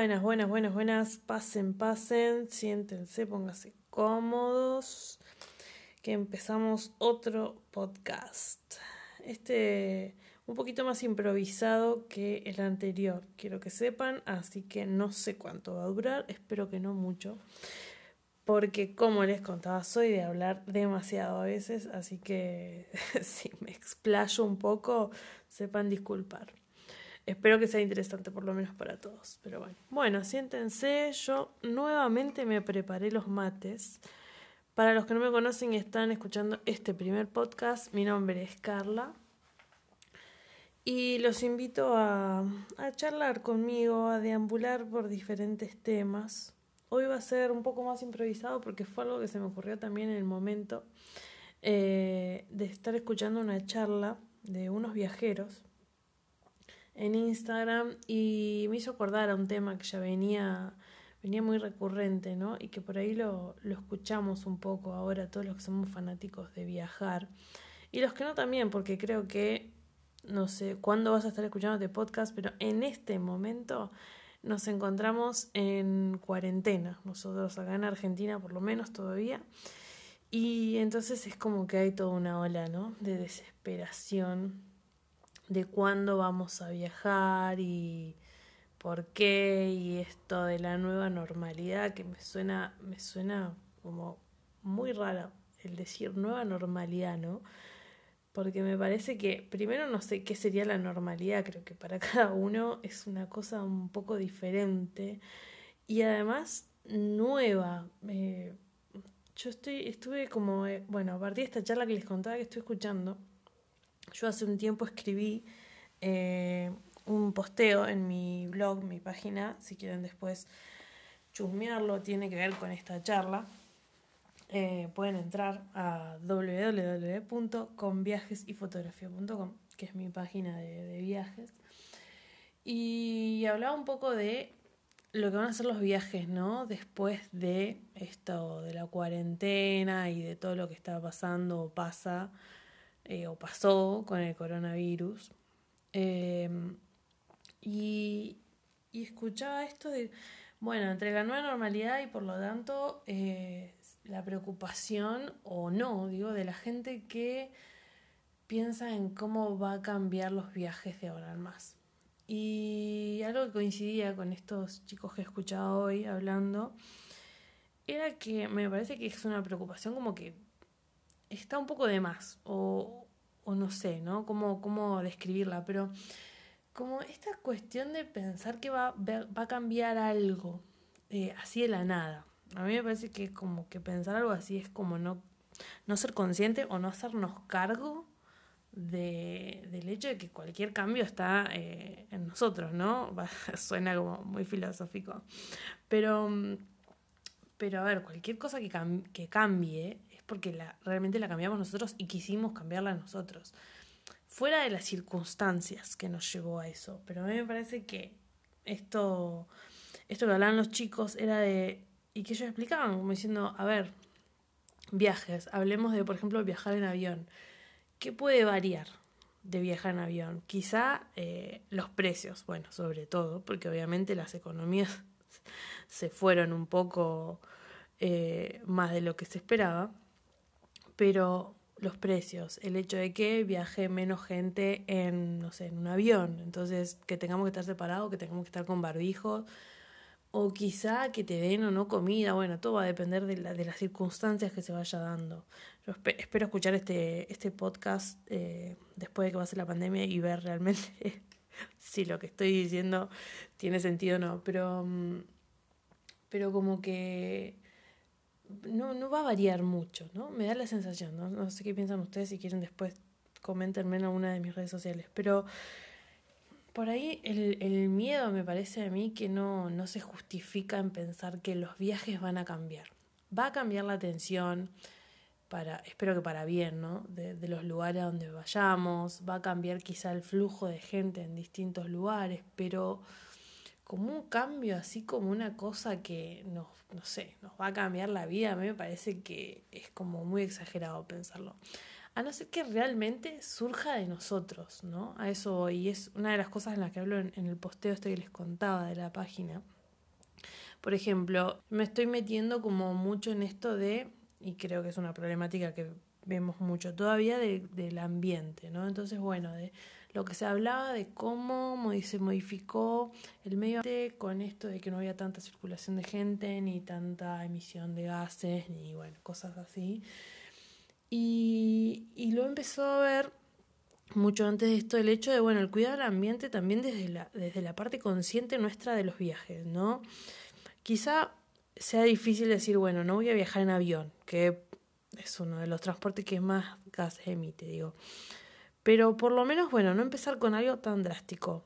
Buenas, buenas, buenas, buenas. Pasen, pasen, siéntense, pónganse cómodos. Que empezamos otro podcast. Este un poquito más improvisado que el anterior, quiero que sepan, así que no sé cuánto va a durar, espero que no mucho. Porque como les contaba, soy de hablar demasiado a veces, así que si me explayo un poco, sepan disculpar. Espero que sea interesante por lo menos para todos. Pero bueno, siéntense. Yo nuevamente me preparé los mates. Para los que no me conocen y están escuchando este primer podcast, mi nombre es Carla. Y los invito a, a charlar conmigo, a deambular por diferentes temas. Hoy va a ser un poco más improvisado porque fue algo que se me ocurrió también en el momento eh, de estar escuchando una charla de unos viajeros en Instagram y me hizo acordar a un tema que ya venía, venía muy recurrente, ¿no? Y que por ahí lo, lo escuchamos un poco ahora todos los que somos fanáticos de viajar. Y los que no también, porque creo que, no sé cuándo vas a estar escuchando este podcast, pero en este momento nos encontramos en cuarentena, nosotros acá en Argentina por lo menos todavía. Y entonces es como que hay toda una ola, ¿no? De desesperación de cuándo vamos a viajar y por qué y esto de la nueva normalidad que me suena me suena como muy raro el decir nueva normalidad, ¿no? Porque me parece que primero no sé qué sería la normalidad, creo que para cada uno es una cosa un poco diferente y además nueva. Eh, yo estoy estuve como eh, bueno, a partir de esta charla que les contaba que estoy escuchando yo hace un tiempo escribí eh, un posteo en mi blog, mi página, si quieren después chusmearlo, tiene que ver con esta charla. Eh, pueden entrar a www.conviajesyfotografía.com, que es mi página de, de viajes. Y hablaba un poco de lo que van a ser los viajes, ¿no? Después de esto de la cuarentena y de todo lo que está pasando o pasa eh, o pasó con el coronavirus. Em, y, escuchaba esto de, bueno, entre la nueva normalidad y por lo tanto eh, la preocupación o no, digo, de la gente que piensa en cómo va a cambiar los viajes de ahora en más. Y algo que coincidía con estos chicos que he escuchado hoy hablando, era que me parece que es una preocupación como que está un poco de más, o, o no sé, ¿no? Cómo, cómo describirla, pero como esta cuestión de pensar que va, va a cambiar algo eh, así de la nada. A mí me parece que como que pensar algo así es como no, no ser consciente o no hacernos cargo de, del hecho de que cualquier cambio está eh, en nosotros, ¿no? Suena como muy filosófico. Pero, pero a ver, cualquier cosa que, que cambie porque la, realmente la cambiamos nosotros y quisimos cambiarla nosotros. Fuera de las circunstancias que nos llevó a eso. Pero a mí me parece que esto, esto que hablaban los chicos era de. y que ellos explicaban, como diciendo, a ver, viajes, hablemos de, por ejemplo, viajar en avión. ¿Qué puede variar de viajar en avión? Quizá eh, los precios, bueno, sobre todo, porque obviamente las economías se fueron un poco eh, más de lo que se esperaba pero los precios, el hecho de que viaje menos gente en, no sé, en un avión, entonces que tengamos que estar separados, que tengamos que estar con barbijo, o quizá que te den o no comida, bueno, todo va a depender de, la, las circunstancias que se vaya dando. Yo espero escuchar este, este podcast eh, después de que pase la pandemia y ver realmente si lo que estoy diciendo tiene sentido o no, pero, mm, pero como que no, no va a variar mucho, ¿no? Me da la sensación, ¿no? No sé qué piensan ustedes, si quieren después coméntenme en alguna de mis redes sociales, pero por ahí el, el miedo me parece a mí que no, no se justifica en pensar que los viajes van a cambiar. Va a cambiar la atención, para, espero que para bien, ¿no? De, de, los lugares a donde vayamos, va a cambiar quizá el flujo de gente en distintos lugares, pero como un cambio, así como una cosa que nos, no sé, nos va a cambiar la vida, a mí me parece que es como muy exagerado pensarlo. A no ser que realmente surja de nosotros, ¿no? A eso y es una de las cosas en las que hablo en, el posteo este que les contaba de la página. Por ejemplo, me estoy metiendo como mucho en esto de, y creo que es una problemática que vemos mucho todavía, del ambiente, ¿no? Entonces, bueno, de lo que se hablaba de cómo se modificó el medio ambiente con esto de que no había tanta circulación de gente, ni tanta emisión de gases, ni bueno, cosas así. Y, y lo empezó a ver mucho antes de esto el hecho de, bueno, el cuidado del ambiente también desde la, desde la parte consciente nuestra de los viajes, ¿no? Quizá sea difícil decir, bueno, no voy a viajar en avión, que es uno de los transportes que más gases emite, digo. Pero por lo menos, bueno, no empezar con algo tan drástico.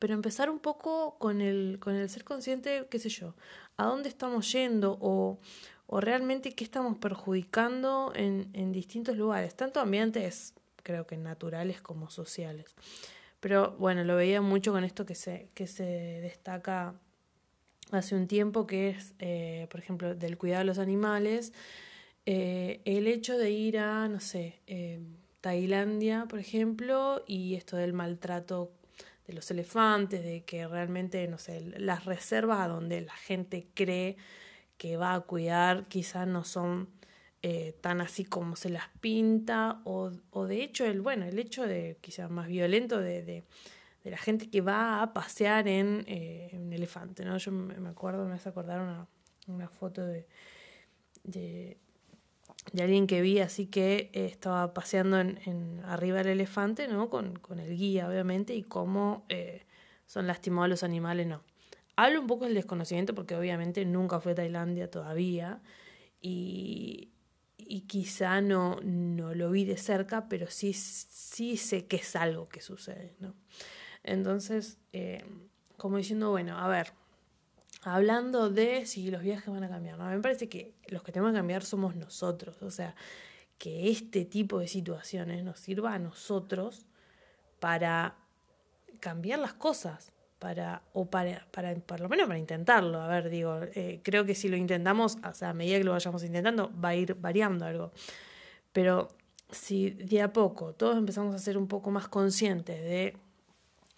Pero empezar un poco con el, con el ser consciente, qué sé yo, a dónde estamos yendo o, o realmente qué estamos perjudicando en, en distintos lugares, tanto ambientes, creo que naturales como sociales. Pero bueno, lo veía mucho con esto que se, que se destaca hace un tiempo, que es, eh, por ejemplo, del cuidado de los animales, eh, el hecho de ir a, no sé, eh, Tailandia, por ejemplo, y esto del maltrato de los elefantes, de que realmente, no sé, las reservas a donde la gente cree que va a cuidar quizás no son eh, tan así como se las pinta, o, de hecho, el, bueno, el hecho de quizás más violento de, de, la gente que va a pasear en eh, un elefante, ¿no? Yo me acuerdo, me hace acordar una, foto de de alguien que vi así que eh, estaba paseando en, arriba del elefante, ¿no? Con, con el guía, obviamente, y cómo eh, son lastimados los animales, no. Hablo un poco del desconocimiento porque obviamente nunca fui a Tailandia todavía y, y quizá no, no lo vi de cerca, pero sí, sí sé que es algo que sucede, ¿no? Entonces, eh, como diciendo, bueno, a ver, hablando de si los viajes van a cambiar. ¿no? Me parece que los que tenemos que cambiar somos nosotros. O sea, que este tipo de situaciones nos sirva a nosotros para cambiar las cosas. Para, o para, para, por lo menos para intentarlo. A ver, digo, eh, creo que si lo intentamos, o sea, a medida que lo vayamos intentando, va a ir variando algo. Pero si de a poco todos empezamos a ser un poco más conscientes de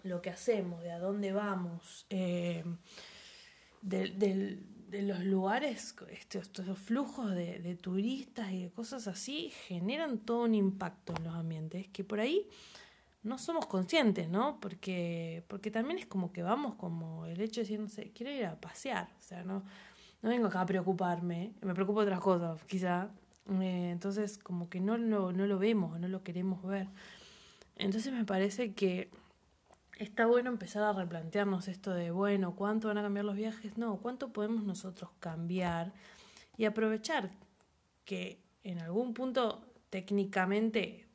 lo que hacemos, de a dónde vamos, eh, de, de, los lugares, estos, estos flujos de, de, turistas y de cosas así, generan todo un impacto en los ambientes que por ahí no somos conscientes, ¿no? Porque, porque también es como que vamos como el hecho de decir, no sé, quiero ir a pasear, o sea, no, no vengo acá a preocuparme, me preocupo de otras cosas, quizá. Eh, entonces, como que no no lo vemos, no lo queremos ver. Entonces me parece que está bueno empezar a replantearnos esto de, bueno, ¿cuánto van a cambiar los viajes? No, ¿cuánto podemos nosotros cambiar y aprovechar que en algún punto técnicamente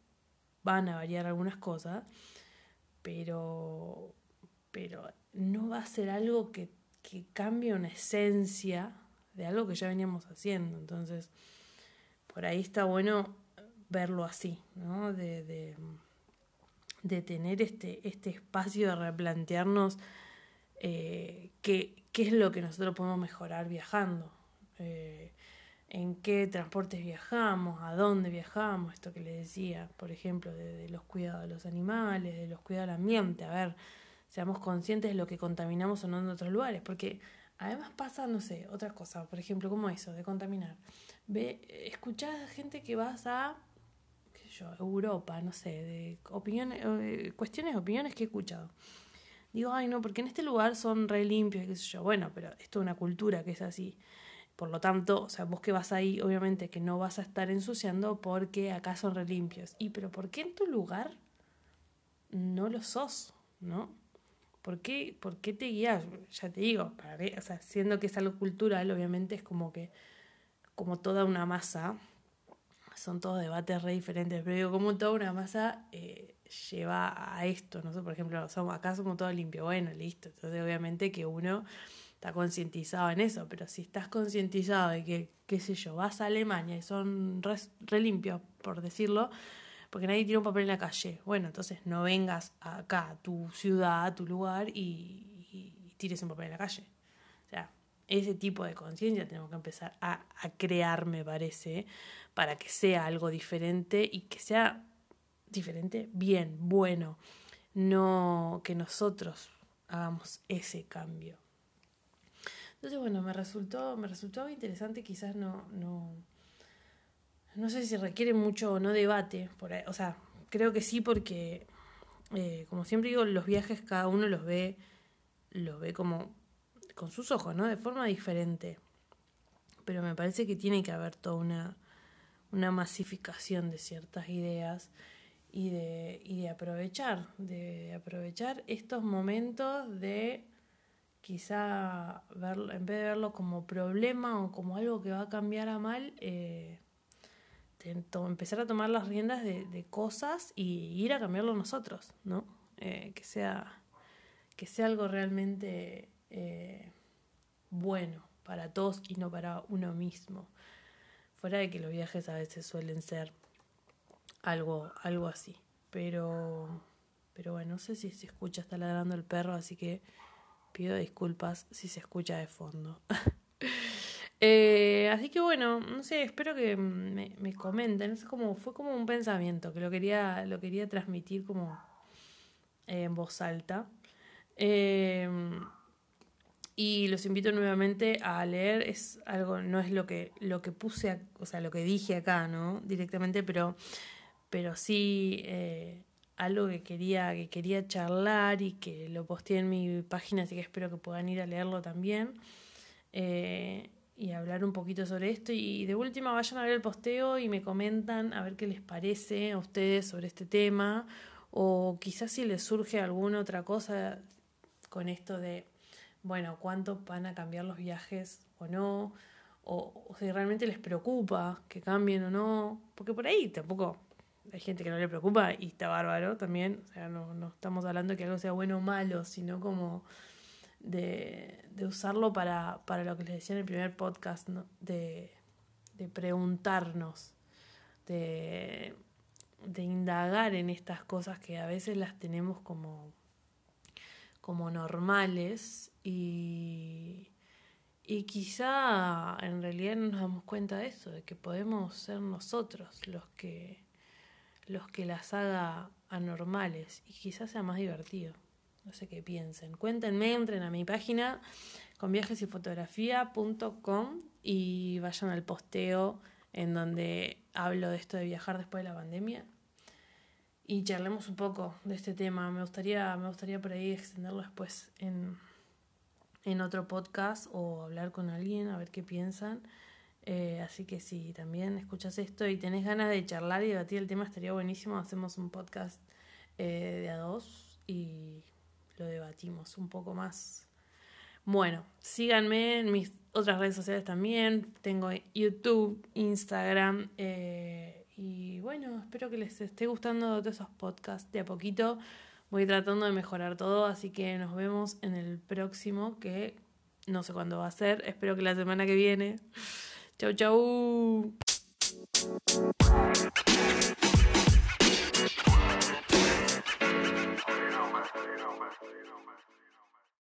van a variar algunas cosas, pero, pero no va a ser algo que, que cambie una esencia de algo que ya veníamos haciendo. Entonces, por ahí está bueno verlo así, ¿no? De, de de tener este, este espacio de replantearnos eh, qué, qué, es lo que nosotros podemos mejorar viajando, eh, en qué transportes viajamos, a dónde viajamos, esto que les decía, por ejemplo, de, los cuidados de los animales, de los cuidados del ambiente, a ver, seamos conscientes de lo que contaminamos o no en otros lugares, porque además pasa, no sé, otras cosas, por ejemplo, como eso, de contaminar. Ve, escuchás gente que vas a yo, Europa, no sé, de opiniones, eh, cuestiones, opiniones que he escuchado. Digo, ay, no, porque en este lugar son re limpios, qué sé yo. Bueno, pero esto es una cultura que es así. Por lo tanto, o sea, vos que vas ahí, obviamente que no vas a estar ensuciando porque acá son re limpios. Y, pero ¿por qué en tu lugar no lo sos? ¿No? ¿Por qué, ¿Por qué te guías? Ya te digo, para o sea, siendo que es algo cultural, obviamente es como que, como toda una masa son todos debates re diferentes, pero digo, como toda una masa eh, lleva a esto, no sé, por ejemplo, somos, acá somos todos limpios, bueno, listo, entonces obviamente que uno está concientizado en eso, pero si estás concientizado de que, qué sé yo, vas a Alemania y son re, limpios, por decirlo, porque nadie tiene un papel en la calle, bueno, entonces no vengas acá, a tu ciudad, a tu lugar y, y tires un papel en la calle. Ese tipo de conciencia tenemos que empezar a, crear, me parece, para que sea algo diferente y que sea diferente bien, bueno, no que nosotros hagamos ese cambio. Entonces, bueno, me resultó, me resultó interesante, quizás no, no, no sé si requiere mucho o no debate, o sea, creo que sí porque, eh, como siempre digo, los viajes cada uno los ve, los ve como con sus ojos, ¿no? De forma diferente. Pero me parece que tiene que haber toda una, una masificación de ciertas ideas y de, y de aprovechar, de aprovechar estos momentos de quizá verlo, en vez de verlo como problema o como algo que va a cambiar a mal, eh, empezar a tomar las riendas de, cosas y ir a cambiarlo nosotros, ¿no? Eh, que, sea, que sea algo realmente eh, bueno para todos y no para uno mismo. Fuera de que los viajes a veces suelen ser algo, algo así. Pero, pero bueno, no sé si se escucha, está ladrando el perro, así que pido disculpas si se escucha de fondo. Eh, así que bueno, no sé, espero que me, me comenten. Como, fue como un pensamiento que lo quería, lo quería transmitir como en voz alta. Eh, y los invito nuevamente a leer. Es algo, no es lo que, lo que puse, o sea, lo que dije acá, ¿no? Directamente, pero, pero sí eh, algo que quería, que quería charlar y que lo posteé en mi página, así que espero que puedan ir a leerlo también y hablar un poquito sobre esto. Y de última vayan a ver el posteo y me comentan a ver qué les parece a ustedes sobre este tema. O quizás si les surge alguna otra cosa con esto de, bueno, cuánto van a cambiar los viajes o no. O, si realmente les preocupa que cambien o no. Porque por ahí tampoco hay gente que no le preocupa y está bárbaro también. O sea, no, no estamos hablando de que algo sea bueno o malo, sino como de, de usarlo para, para, lo que les decía en el primer podcast, de, de, preguntarnos, de, de, indagar en estas cosas que a veces las tenemos como, como normales y, y quizá en realidad no nos damos cuenta de eso, de que podemos ser nosotros los que, los que las haga anormales y quizás sea más divertido. No sé qué piensen. Cuéntenme, entren a mi página con y vayan al posteo en donde hablo de esto de viajar después de la pandemia. Y charlemos un poco de este tema. Me gustaría, me gustaría por ahí extenderlo después en, en otro podcast o hablar con alguien a ver qué piensan. Eh, así que si también escuchas esto y tenés ganas de charlar y debatir el tema, estaría buenísimo. Hacemos un podcast eh, de a dos y lo debatimos un poco más. Bueno, síganme en mis otras redes sociales también. Tengo YouTube, Instagram. Eh, y bueno, espero que les esté gustando todos esos podcasts. De a poquito voy tratando de mejorar todo. Así que nos vemos en el próximo, que no sé cuándo va a ser. Espero que la semana que viene. Chau, chau.